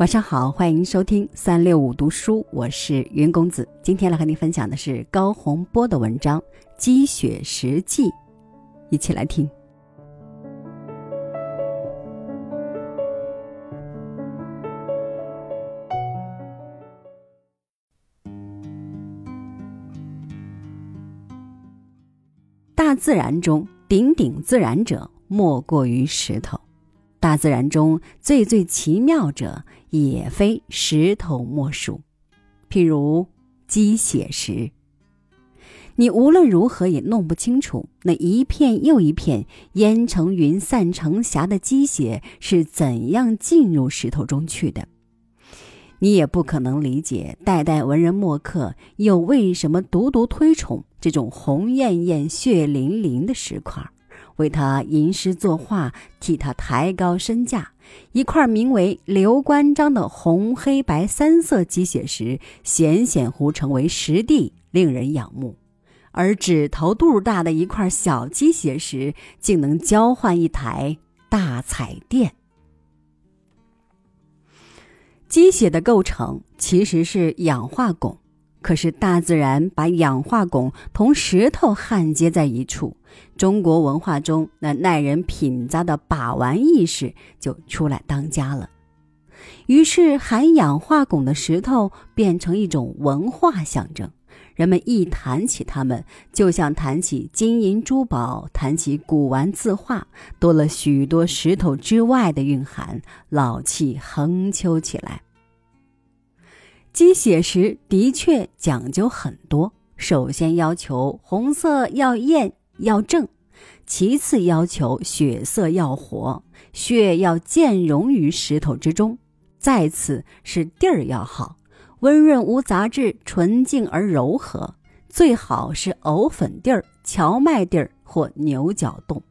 晚上好，欢迎收听三六五读书，我是云公子。今天来和您分享的是高洪波的文章《积雪石记》，一起来听。大自然中顶顶自然者，莫过于石头。大自然中最最奇妙者，也非石头莫属。譬如鸡血石，你无论如何也弄不清楚，那一片又一片烟成云、散成霞的鸡血是怎样进入石头中去的。你也不可能理解，代代文人墨客又为什么独独推崇这种红艳艳、血淋淋的石块儿。为他吟诗作画，替他抬高身价。一块名为刘关张的红、黑白三色鸡血石，显显乎成为实地，令人仰慕；而指头肚大的一块小鸡血石，竟能交换一台大彩电。鸡血的构成其实是氧化汞。可是大自然把氧化汞同石头焊接在一处，中国文化中那耐人品咂的把玩意识就出来当家了。于是含氧化汞的石头变成一种文化象征，人们一谈起它们，就像谈起金银珠宝、谈起古玩字画，多了许多石头之外的蕴含，老气横秋起来。鸡血石的确讲究很多，首先要求红色要艳要正，其次要求血色要活，血要渐溶于石头之中，再次是地儿要好，温润无杂质，纯净而柔和，最好是藕粉地儿、荞麦地儿或牛角洞。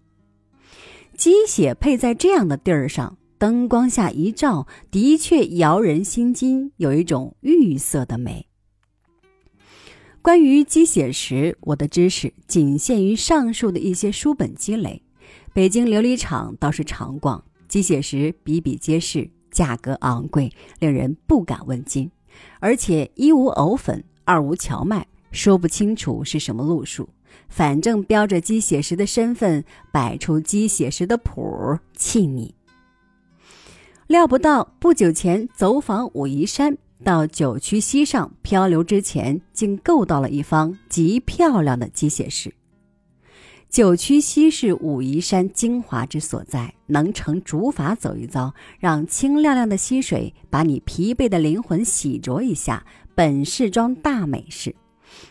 鸡血配在这样的地儿上。灯光下一照，的确摇人心惊，有一种玉色的美。关于鸡血石，我的知识仅限于上述的一些书本积累。北京琉璃厂倒是常逛，鸡血石比比皆是，价格昂贵，令人不敢问津。而且一无藕粉，二无荞麦，说不清楚是什么路数。反正标着鸡血石的身份，摆出鸡血石的谱，气你。料不到不久前走访武夷山，到九曲溪上漂流之前，竟购到了一方极漂亮的鸡血石。九曲溪是武夷山精华之所在，能乘竹筏走一遭，让清亮亮的溪水把你疲惫的灵魂洗濯一下，本是桩大美事。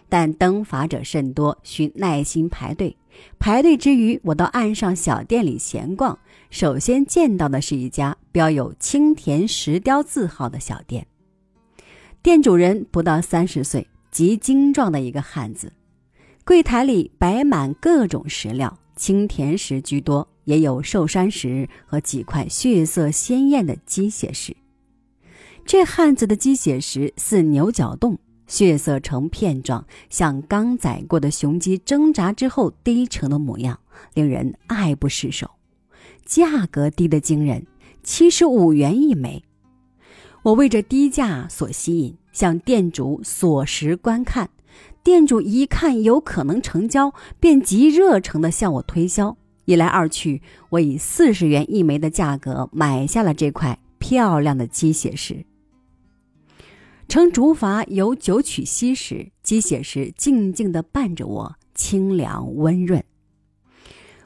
但登法者甚多，需耐心排队。排队之余，我到岸上小店里闲逛。首先见到的是一家标有青田石雕字号的小店，店主人不到三十岁，极精壮的一个汉子。柜台里摆满各种石料，青田石居多，也有寿山石和几块血色鲜艳的鸡血石。这汉子的鸡血石似牛角洞。血色呈片状，像刚宰过的雄鸡挣扎之后低成的模样，令人爱不释手。价格低得惊人，七十五元一枚。我为这低价所吸引，向店主索石观看。店主一看有可能成交，便极热诚地向我推销。一来二去，我以四十元一枚的价格买下了这块漂亮的鸡血石。乘竹筏游九曲溪时，鸡血石静静地伴着我，清凉温润。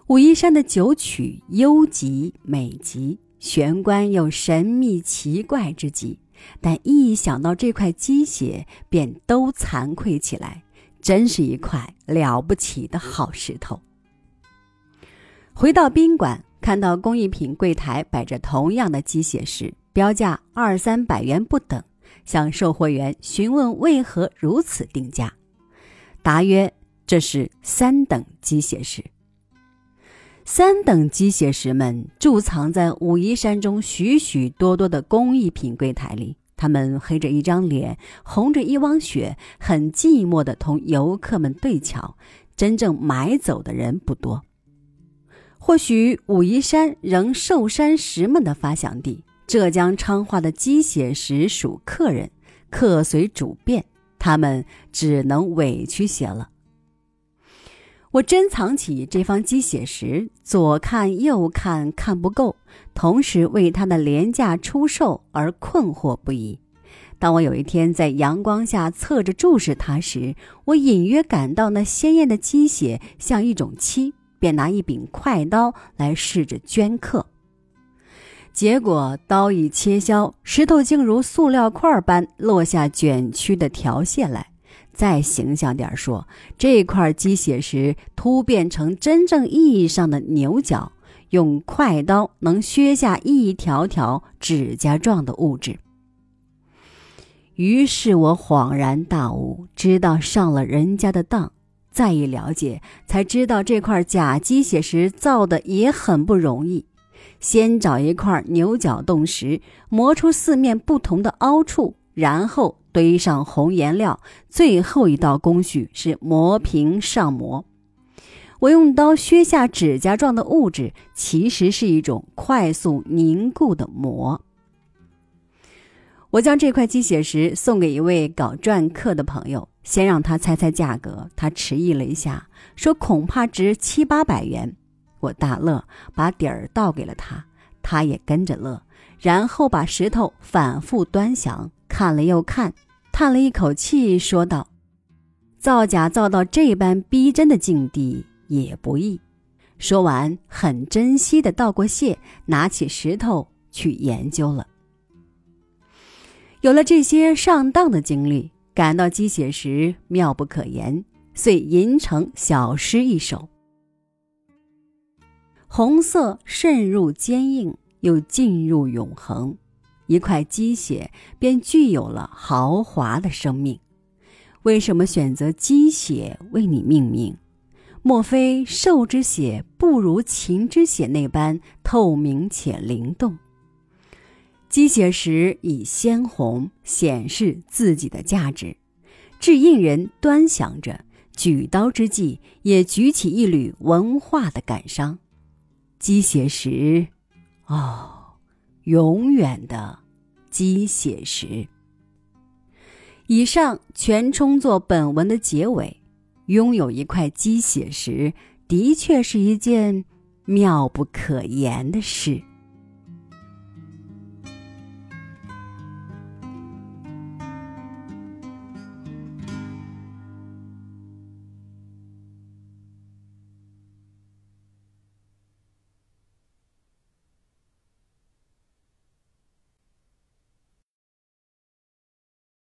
武夷山的九曲幽极美极，玄关又神秘奇怪之极，但一想到这块鸡血，便都惭愧起来。真是一块了不起的好石头。回到宾馆，看到工艺品柜台摆着同样的鸡血石，标价二三百元不等。向售货员询问为何如此定价，答曰：“这是三等鸡血石。三等鸡血石们贮藏在武夷山中许许多多的工艺品柜台里，他们黑着一张脸，红着一汪血，很寂寞地同游客们对瞧。真正买走的人不多。或许武夷山仍寿山石们的发祥地。”浙江昌化的鸡血石属客人，客随主便，他们只能委屈些了。我珍藏起这方鸡血石，左看右看，看不够，同时为它的廉价出售而困惑不已。当我有一天在阳光下侧着注视它时，我隐约感到那鲜艳的鸡血像一种漆，便拿一柄快刀来试着镌刻。结果刀一切削，石头竟如塑料块般落下卷曲的条线来。再形象点说，这块鸡血石突变成真正意义上的牛角，用快刀能削下一条条指甲状的物质。于是我恍然大悟，知道上了人家的当。再一了解，才知道这块假鸡血石造的也很不容易。先找一块牛角冻石，磨出四面不同的凹处，然后。堆上红颜料，最后一道工序是磨平上膜。我用刀削下指甲状的物质，其实是一种快速凝固的膜。我将这块鸡血石送给一位搞篆刻的朋友，先让他猜猜价格。他迟疑了一下，说恐怕值七八百元。我大乐，把底儿倒给了他，他也跟着乐，然后把石头反复端详。看了又看，叹了一口气，说道：“造假造到这般逼真的境地也不易。”说完，很珍惜的道过谢，拿起石头去研究了。有了这些上当的经历，感到鸡血石妙不可言，遂吟成小诗一首：“红色渗入坚硬，又进入永恒。”一块鸡血便具有了豪华的生命。为什么选择鸡血为你命名？莫非兽之血不如禽之血那般透明且灵动？鸡血时以鲜红显示自己的价值，制印人端详着，举刀之际也举起一缕文化的感伤。鸡血石，哦，永远的。鸡血石。以上全充作本文的结尾。拥有一块鸡血石，的确是一件妙不可言的事。